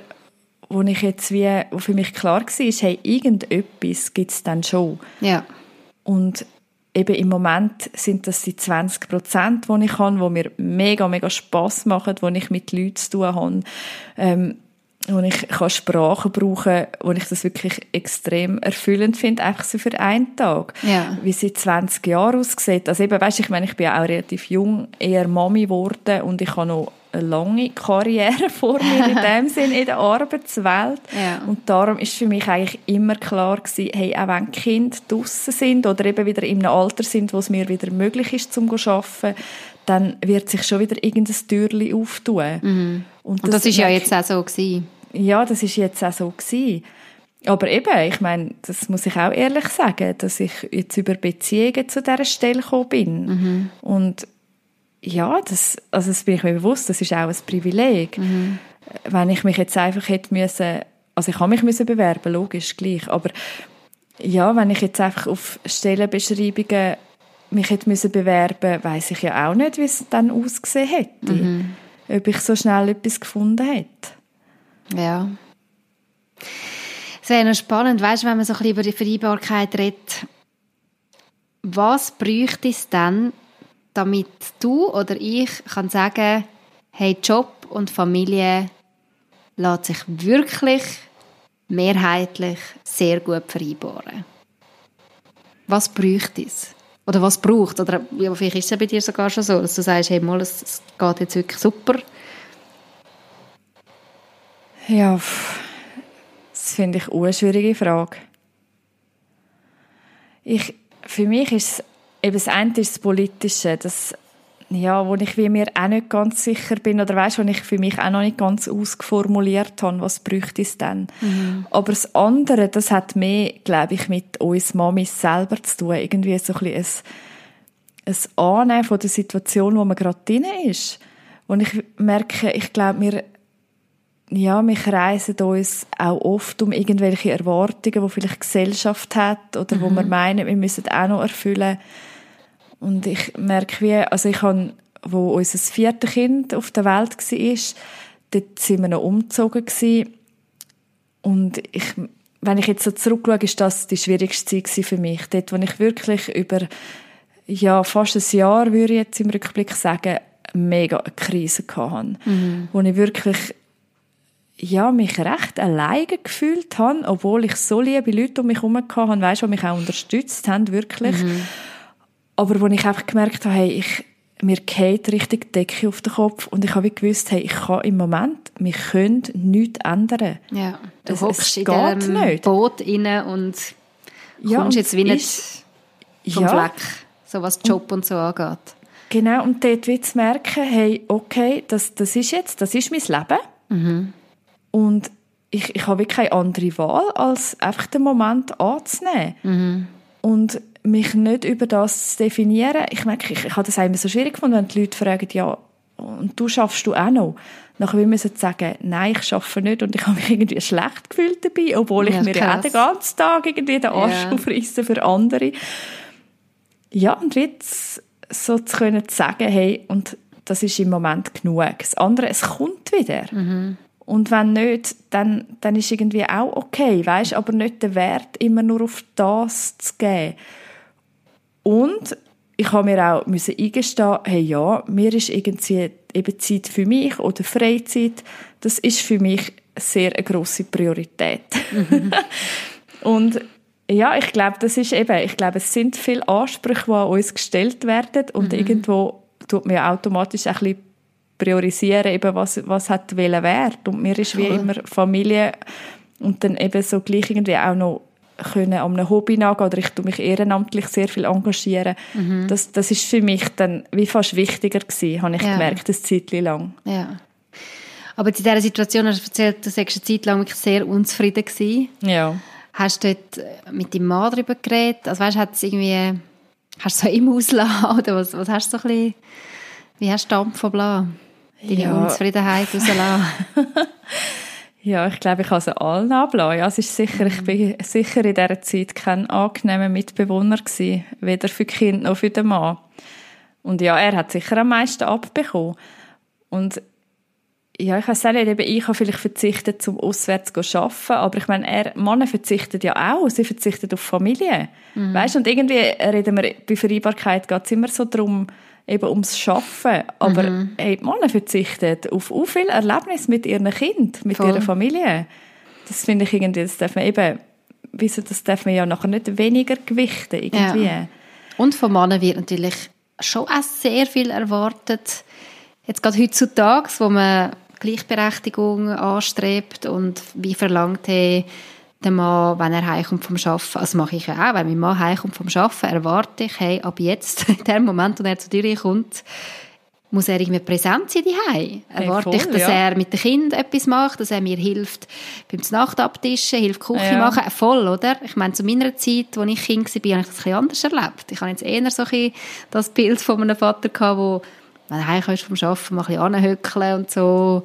wo ich jetzt wie, wo für mich klar war, hey, irgendetwas gibt es dann schon. Ja. Und eben im Moment sind das die 20 Prozent, die ich habe, die mir mega, mega Spass machen, wo ich mit Leuten zu tun habe, ähm, wo ich kann Sprachen brauchen wo ich das wirklich extrem erfüllend finde, einfach so für einen Tag. Ja. Wie sie 20 Jahre aussieht. Also eben, weißt, ich meine, ich bin ja auch relativ jung, eher Mami geworden und ich habe noch eine lange Karriere vor mir in dem Sinn in der Arbeitswelt. Ja. Und darum ist für mich eigentlich immer klar gewesen, hey, auch wenn Kinder draussen sind oder eben wieder in einem Alter sind, wo es mir wieder möglich ist, zum zu arbeiten, dann wird sich schon wieder irgendein Türchen auftun. Und das, ist ja jetzt auch so gewesen. Ja, das ist jetzt auch so gewesen. Aber eben, ich meine, das muss ich auch ehrlich sagen, dass ich jetzt über Beziehungen zu dieser Stelle gekommen bin. Und ja, das, also das bin ich mir bewusst, das ist auch ein Privileg. Wenn ich mich jetzt einfach hätte müssen, also ich habe mich müssen bewerben, logisch, gleich, aber ja, wenn ich jetzt einfach auf Stellenbeschreibungen mich hätte müssen bewerben, weiß ich ja auch nicht, wie es dann ausgesehen hätte. Ob ich so schnell etwas gefunden hätte. Ja. Es wäre noch spannend, weißt, wenn man so ein bisschen über die Vereinbarkeit redet. Was bräuchte es dann, damit du oder ich kann sagen, hey, Job und Familie lässt sich wirklich mehrheitlich sehr gut vereinbaren? Was bräuchte es? Oder was braucht? Oder ja, vielleicht ist es bei dir sogar schon so, dass du sagst, hey, mal, es geht jetzt wirklich super. Ja, das finde ich eine schwierige Frage. Ich, für mich ist es, eben das eine ist das Politische, das, ja, wo ich wie mir auch nicht ganz sicher bin oder weißt, wo ich für mich auch noch nicht ganz ausformuliert habe, was bräuchte es denn. Mhm. Aber das andere, das hat mehr, glaube ich, mit uns Mamis selber zu tun. Irgendwie so ein bisschen ein, ein Annehmen von der Situation, wo man gerade drin ist. Und ich merke, ich glaube, wir ja, wir kreisen uns auch oft um irgendwelche Erwartungen, die vielleicht Gesellschaft hat oder mhm. wo wir meinen, wir müssen auch noch erfüllen. Und ich merke wie, also ich habe, wo unser viertes Kind auf der Welt war, dort sind wir noch umgezogen gewesen. Und ich, wenn ich jetzt so zurückschaue, ist das die schwierigste Zeit für mich. Dort, wo ich wirklich über, ja, fast ein Jahr, würde ich jetzt im Rückblick sagen, mega eine Krise hatte. Mhm. Wo ich wirklich, ja, mich recht alleine gefühlt habe, obwohl ich so liebe Leute um mich herum hatte, weißt, die mich auch unterstützt haben, wirklich. Mhm. Aber wo ich einfach gemerkt habe, hey, ich, mir geht richtig die Decke auf den Kopf und ich habe gewusst, hey, ich kann im Moment, wir können nichts ändern. Ja, du es, hockst es in diesem nicht. Boot rein und ja, kommst jetzt wie nicht vom ja. Fleck, so was Job und, und so angeht. Genau, und dort wie zu merken, hey, okay, das, das ist jetzt, das ist mein Leben. Mhm. Und ich, ich habe wirklich keine andere Wahl, als einfach den Moment anzunehmen. Mhm. Und mich nicht über das zu definieren. Ich merke, ich, ich habe das immer so schwierig gefunden, wenn die Leute fragen, ja, und du schaffst du auch noch? Nachher wir müssen sagen, nein, ich schaffe nicht und ich habe mich irgendwie schlecht gefühlt dabei, obwohl ich mir ja den ganzen Tag irgendwie den Arsch ja. aufreisse für andere. Ja, und jetzt so zu können sagen, hey, und das ist im Moment genug. Das andere, es kommt wieder. Mhm. Und wenn nicht, dann, dann ist irgendwie auch okay, weißt, aber nicht der Wert immer nur auf das zu geben. Und ich habe mir auch müssen eingestehen, hey ja, mir ist irgendwie eben Zeit für mich oder Freizeit, das ist für mich sehr eine grosse Priorität. Mhm. und ja, ich glaube, das ist eben, ich glaube, es sind viele Ansprüche, die an uns gestellt werden und mhm. irgendwo tut man ja automatisch ein bisschen priorisieren, eben was, was hat welchen Wert. Und mir ist wie immer Familie und dann eben so gleich irgendwie auch noch können an einem Hobby nachgehen oder ich tue mich ehrenamtlich sehr viel engagieren. Mhm. Das, das ist für mich dann wie fast wichtiger gewesen, habe ich ja. gemerkt, eine Zeit lang. Ja. Aber in dieser Situation hast du erzählt, du sagst eine Zeit lang wirklich sehr unzufrieden gewesen. Ja. Hast du dort mit deinem Mann darüber geredet? Also weißt, hat es irgendwie, hast du so im Auslassen oder was, was hast du so ein bisschen, wie hast du Dampf Bla? Deine ja. Unzufriedenheit rauslassen? Ja, ich glaube, ich kann sie allen ablassen. Ja, es ist sicher, ich bin sicher in dieser Zeit kein angenehmer Mitbewohner gewesen, weder für Kinder noch für den Mann. Und ja, er hat sicher am meisten abbekommen. Und ja, ich weiß nicht, eben ich habe vielleicht verzichtet, zum auswärts zu arbeiten, aber ich meine, er, Männer verzichtet ja auch, sie verzichtet auf Familie. Mhm. Weißt und irgendwie reden wir, bei Vereinbarkeit geht es immer so darum, eben ums Schaffen. Aber mhm. hey, die Männer verzichten auf so viel Erlebnis mit ihren Kind, mit Voll. ihrer Familie. Das finde ich irgendwie, das darf man eben, wieso, das darf man ja nachher nicht weniger gewichten irgendwie. Ja. Und von Männern wird natürlich schon auch sehr viel erwartet. Jetzt gerade heutzutage, wo man Gleichberechtigung anstrebt und wie verlangt, hey, der Mann, wenn er heimkommt vom Arbeiten, also mache ich ja auch, wenn mein Mann heimkommt vom Arbeiten, erwarte ich, hey, ab jetzt, in dem Moment, wo er zu dir kommt, muss er irgendwie präsent sein daheim. Erwarte hey, ich, dass ja. er mit dem Kind etwas macht, dass er mir hilft beim Nachtabtischen, hilft Küche ja. machen, voll, oder? Ich meine, zu meiner Zeit, als ich Kind war, habe ich das ein bisschen anders erlebt. Ich habe jetzt eher so ein das Bild von einem Vater gehabt, wo wenn du heimkommst vom Arbeiten, mal ein bisschen anhöckeln und so.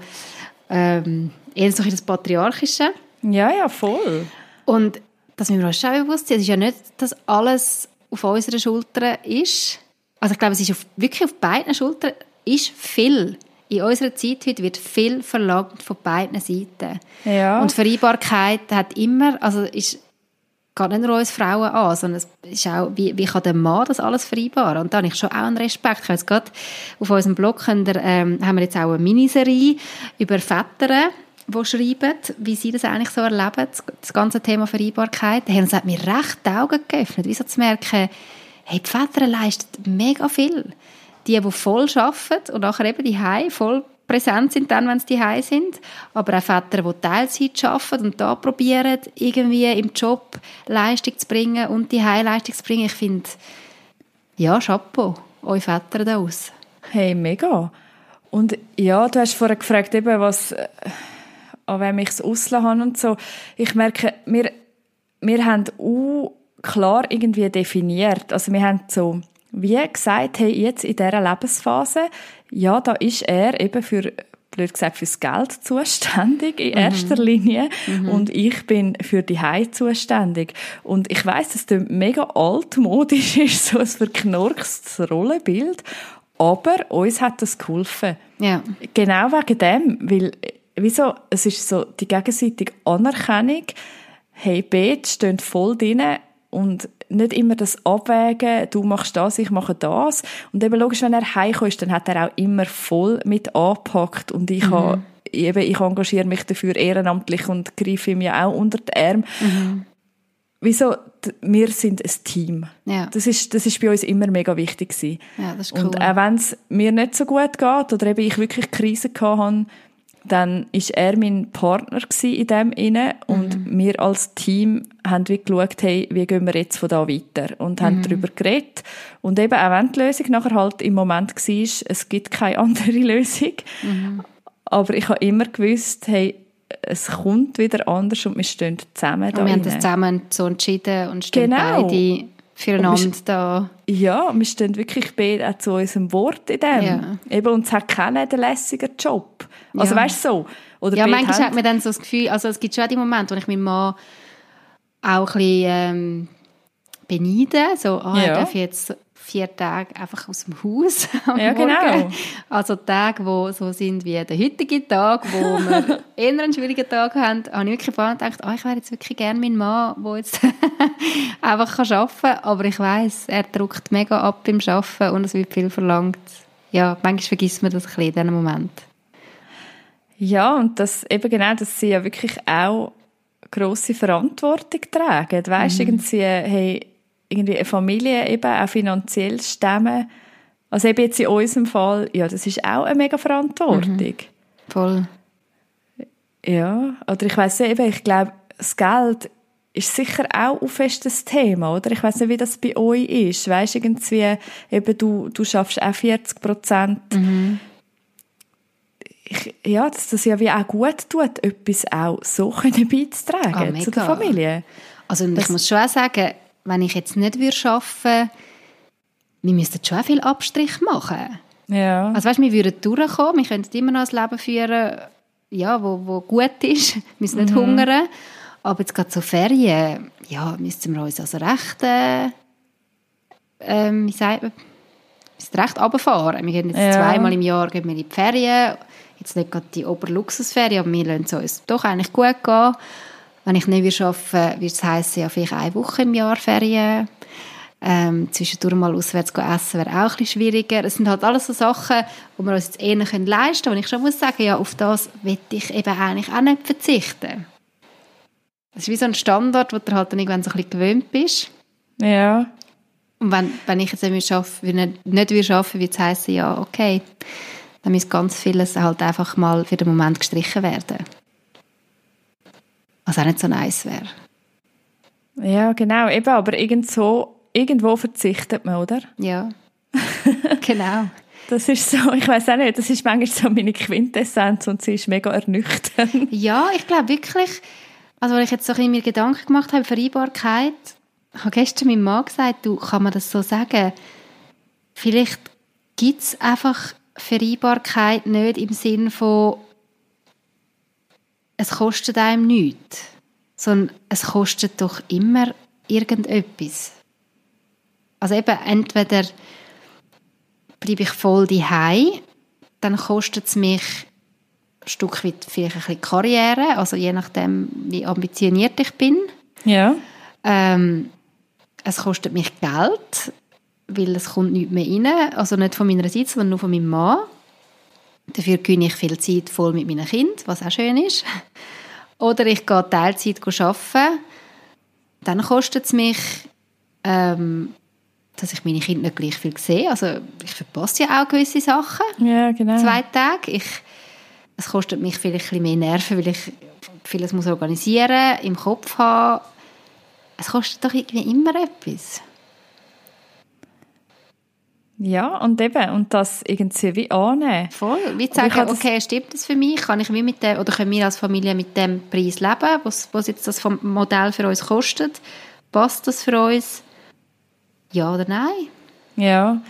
Ähm, eher so ein das Patriarchische. Ja, ja, voll. Und das müssen wir uns schon bewusst sein. Es ist ja nicht, dass alles auf unseren Schultern ist. Also ich glaube, es ist auf, wirklich auf beiden Schultern ist viel. In unserer Zeit heute wird viel verlangt von beiden Seiten. Ja. Und Vereinbarkeit hat immer, also ist geht nicht nur uns Frauen an, sondern es ist auch, wie, wie kann der Mann das alles vereinbaren? Und da habe ich schon auch einen Respekt. Ich habe jetzt gerade auf unserem Blog haben wir, ähm, haben wir jetzt auch eine Miniserie über Väter, die schreiben, wie sie das eigentlich so erleben, das ganze Thema Vereinbarkeit. Haben sie mir recht die Augen geöffnet, wie so zu merken, hey, die Väter leisten mega viel. Die, die voll arbeiten und nachher eben die Hause voll präsent sind dann, wenn sie die sind, aber auch Väter, die Teilzeit arbeiten und da probieren, irgendwie im Job Leistung zu bringen und die Leistung zu bringen. Ich finde, ja, Chapeau, euch Väter da aus. Hey, mega. Und ja, du hast vorher gefragt, eben, was, an wem ich es auslassen und so. Ich merke, wir, wir haben auch klar irgendwie definiert. Also wir haben so wie gesagt, hey, jetzt in dieser Lebensphase, ja, da ist er eben für blöd gesagt, fürs Geld zuständig in mhm. erster Linie mhm. und ich bin für die Hei zuständig. Und ich weiß, dass das mega altmodisch ist, so ein verknurkstes Rollenbild, aber uns hat das geholfen. Ja. Genau wegen dem, weil wieso, es ist so die gegenseitige Anerkennung, hey, Beet stehen voll drin und nicht immer das Abwägen, du machst das, ich mache das. Und eben logisch, wenn er heimkommt, dann hat er auch immer voll mit angepackt und ich mhm. habe, eben, ich engagiere mich dafür ehrenamtlich und greife ihm ja auch unter die Arme. Mhm. Wieso? Wir sind ein Team. Ja. Das ist, das ist bei uns immer mega wichtig gewesen. Ja, das ist cool. Und auch wenn es mir nicht so gut geht oder eben ich wirklich Krise hatte, dann ist er mein Partner in dem inne und mhm. wir als Team haben wie geschaut, hey, wie gehen wir jetzt von da weiter und haben mhm. darüber geredet und eben auch wenn die Lösung nachher halt im Moment war, es gibt keine andere Lösung, mhm. aber ich habe immer gewusst, hey, es kommt wieder anders und wir stehen zusammen und da wir haben das zusammen so entschieden und stehen genau. beide füreinander wir, da. Ja, wir stehen wirklich beide auch zu unserem Wort in dem. Ja. Eben, und es hat keinen den lässigen Job. Also ja. weißt du so? Oder ja, manchmal hat man dann so das Gefühl, also es gibt schon die Momente, wo ich meinen Mann auch ein bisschen ähm, beneide, so, ah, ja. ich darf jetzt vier Tage einfach aus dem Haus am ja, Morgen. genau. Also Tage, die so sind wie der heutige Tag, wo wir eher einen schwierigen Tag haben, habe ich wirklich gedacht, oh, ich wäre jetzt wirklich gerne mein Mann, der jetzt einfach arbeiten kann. Aber ich weiß, er drückt mega ab beim Arbeiten und es wird viel verlangt. Ja, manchmal vergisst man das ein bisschen in diesem Moment. Ja, und das eben genau, dass sie ja wirklich auch grosse Verantwortung tragen. Weißt, mhm. irgendwie, hey, irgendwie eine Familie eben auch finanziell stemmen. Also eben jetzt in unserem Fall, ja, das ist auch eine mega Verantwortung. Mhm. Voll. Ja, oder ich weiß eben, ich glaube, das Geld ist sicher auch ein festes Thema, oder? Ich weiß nicht, wie das bei euch ist. Weißt irgendwie, eben du, du schaffst auch 40 Prozent. Mhm. Ich, ja, dass das ja wie auch gut tut, etwas auch so können beizutragen oh, zu der Familie. Also ich muss schon auch sagen, wenn ich jetzt nicht arbeiten würde, wir müssten schon viel Abstrich machen. Ja. Also weißt, wir würden durchkommen, wir könnten immer noch ein Leben führen, ja, wo, wo gut ist, wir müssen nicht mhm. hungern. Aber jetzt gerade so Ferien, ja, müssten wir uns also recht, äh, ähm, wie sagt man, recht runterfahren. Wir gehen jetzt ja. zweimal im Jahr gehen wir in die Ferien, jetzt nicht gerade die Oberluxusferien, aber wir lassen es uns doch eigentlich gut gehen. Wenn ich nicht arbeite, wird es heissen, ja, vielleicht eine Woche im Jahr Ferien. Ähm, zwischendurch mal auswärts essen wäre auch ein bisschen schwieriger. Es sind halt alles so Sachen, die wir uns jetzt eher leisten können. Und ich schon muss sagen, ja, auf das will ich eben eigentlich auch nicht verzichten. Das ist wie so ein Standard, wo du halt dann irgendwann so ein bisschen gewöhnt bist. Ja. Und wenn, wenn ich jetzt nicht, nicht, nicht arbeiten würde es heissen, ja, okay, dann muss ganz vieles halt einfach mal für den Moment gestrichen werden. Was auch nicht so nice wäre. Ja, genau. Eben, aber irgendwo, irgendwo verzichtet man, oder? Ja. genau. Das ist so, ich weiß auch nicht, das ist manchmal so meine Quintessenz und sie ist mega ernüchternd. Ja, ich glaube wirklich, also wenn ich jetzt so ein bisschen mir Gedanken gemacht habe, Vereinbarkeit, ich habe gestern meinem Mann gesagt, du, kann man das so sagen, vielleicht gibt es einfach Vereinbarkeit nicht im Sinn von es kostet einem nichts, sondern es kostet doch immer irgendetwas. Also eben, entweder bleibe ich voll daheim, dann kostet es mich ein Stück weit vielleicht ein bisschen Karriere, also je nachdem, wie ambitioniert ich bin. Ja. Ähm, es kostet mich Geld, weil es kommt nichts mehr rein, also nicht von meiner Seite, sondern nur von meinem Mann. Dafür gewinne ich viel Zeit voll mit meinem Kind, was auch schön ist. Oder ich gehe Teilzeit arbeiten. Dann kostet es mich, ähm, dass ich meine Kinder nicht gleich viel sehe. Also ich verpasse ja auch gewisse Sachen. Ja, genau. Zwei Tage. Ich, es kostet mich vielleicht ein bisschen mehr Nerven, weil ich vieles muss organisieren, im Kopf haben. Es kostet doch irgendwie immer etwas. Ja, und eben, und das irgendwie wie annehmen. Voll, wie zu sagen, okay, stimmt das für mich? Kann ich wie mit dem, oder können wir als Familie mit dem Preis leben, was, was jetzt das Modell für uns kostet? Passt das für uns? Ja oder nein? Ja,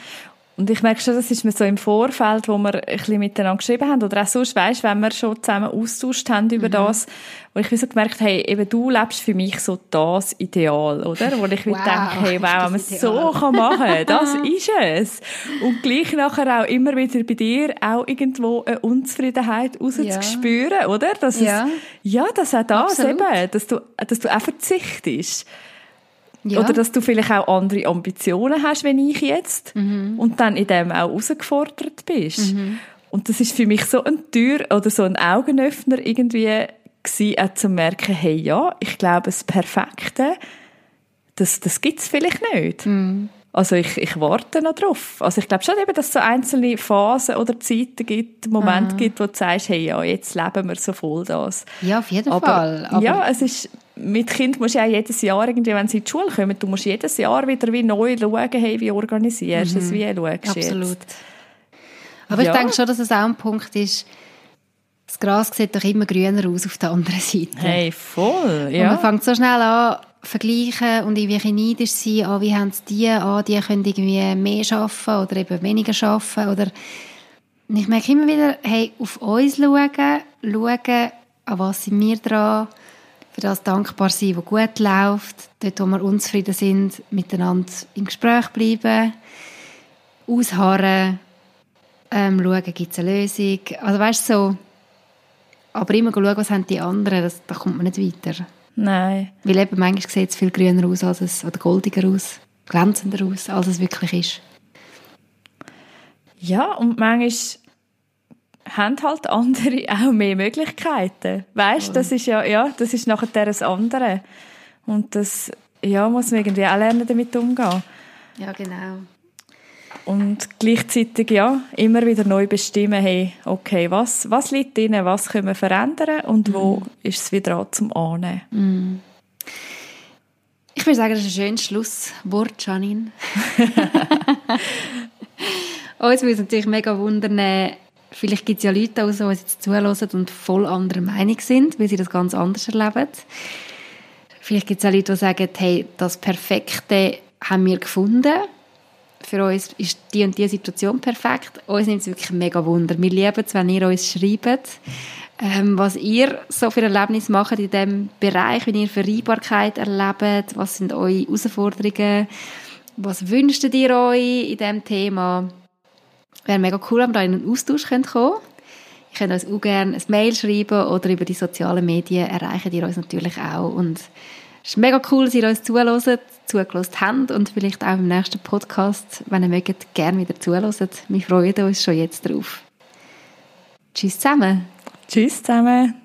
und ich merke schon, das ist mir so im Vorfeld, wo wir ein bisschen miteinander geschrieben haben, oder auch sonst, weißt, wenn wir schon zusammen austauscht haben über mhm. das, wo ich so gemerkt habe, hey, eben du lebst für mich so das Ideal, oder? Wo ich wow, denke, hey, wow, wenn man es so kann machen, das ist es. Und gleich nachher auch immer wieder bei dir auch irgendwo eine Unzufriedenheit rauszuspüren, ja. oder? Dass ja. Es, ja, dass auch das Absolut. eben, dass du, dass du auch verzichtest. Ja. Oder dass du vielleicht auch andere Ambitionen hast, wenn ich jetzt. Mhm. Und dann in dem auch herausgefordert bist. Mhm. Und das ist für mich so ein Tür oder so ein Augenöffner irgendwie gewesen, auch zu merken, hey, ja, ich glaube, das Perfekte, das, das gibt's vielleicht nicht. Mhm. Also ich, ich warte noch drauf. Also ich glaube schon eben, dass es so einzelne Phasen oder Zeiten gibt, Momente mhm. gibt, wo du sagst, hey, ja, jetzt leben wir so voll das. Ja, auf jeden aber, Fall. Aber ja, es ist, mit Kind musst du ja jedes Jahr irgendwie, wenn sie in die Schule kommen, du musst jedes Jahr wieder wie neu schauen, hey, wie organisierst du mhm. es, wie schaust Absolut. Jetzt. Aber ja. ich denke schon, dass es auch ein Punkt ist, das Gras sieht doch immer grüner aus auf der anderen Seite. Hey, voll, ja. Und man fängt so schnell an, vergleichen und irgendwie neidisch sein, ah, wie haben es die an, die können irgendwie mehr schaffen oder eben weniger schaffen oder ich merke immer wieder, hey, auf uns schauen, schauen, an was sind wir dran, für das dankbar sein, was gut läuft, dort, wo wir unzufrieden sind, miteinander im Gespräch bleiben, ausharren, ähm, schauen, gibt es eine Lösung. Also weißt so, aber immer schauen, was haben die anderen, das, da kommt man nicht weiter. Nein. Weil eben manchmal sieht es viel grüner aus, als es, oder goldiger aus, glänzender aus, als es wirklich ist. Ja, und manchmal haben halt andere auch mehr Möglichkeiten. Weißt, oh. das ist ja, ja, das ist nachher das andere. Und das, ja, muss man irgendwie auch lernen, damit umgehen. Ja, genau. Und gleichzeitig, ja, immer wieder neu bestimmen, hey, okay, was, was liegt drin, was können wir verändern und mm. wo mhm. ist es wieder an zum Annehmen. Mm. Ich würde sagen, das ist ein schönes Schlusswort, Janine. Uns würde es natürlich mega wundern, vielleicht gibt es ja Leute, die uns jetzt zuhören und voll anderer Meinung sind, weil sie das ganz anders erleben. Vielleicht gibt es auch Leute, die sagen, hey, das Perfekte haben wir gefunden für uns ist die und die Situation perfekt. Uns nimmt es wirklich mega Wunder. Wir lieben es, wenn ihr uns schreibt, ähm, was ihr so für Erlebnisse macht in diesem Bereich, wenn ihr Vereinbarkeit erlebt, was sind eure Herausforderungen, was wünscht ihr euch in diesem Thema. Wäre mega cool, wenn wir da in einen Austausch kommen könnt. Ihr könnt uns auch gerne ein Mail schreiben oder über die sozialen Medien erreichen ihr uns natürlich auch. Und es ist mega cool, dass ihr uns zuhört, zugelassen habt und vielleicht auch im nächsten Podcast, wenn ihr mögt, gerne wieder zuhört. Wir freuen uns schon jetzt drauf. Tschüss zusammen. Tschüss zusammen.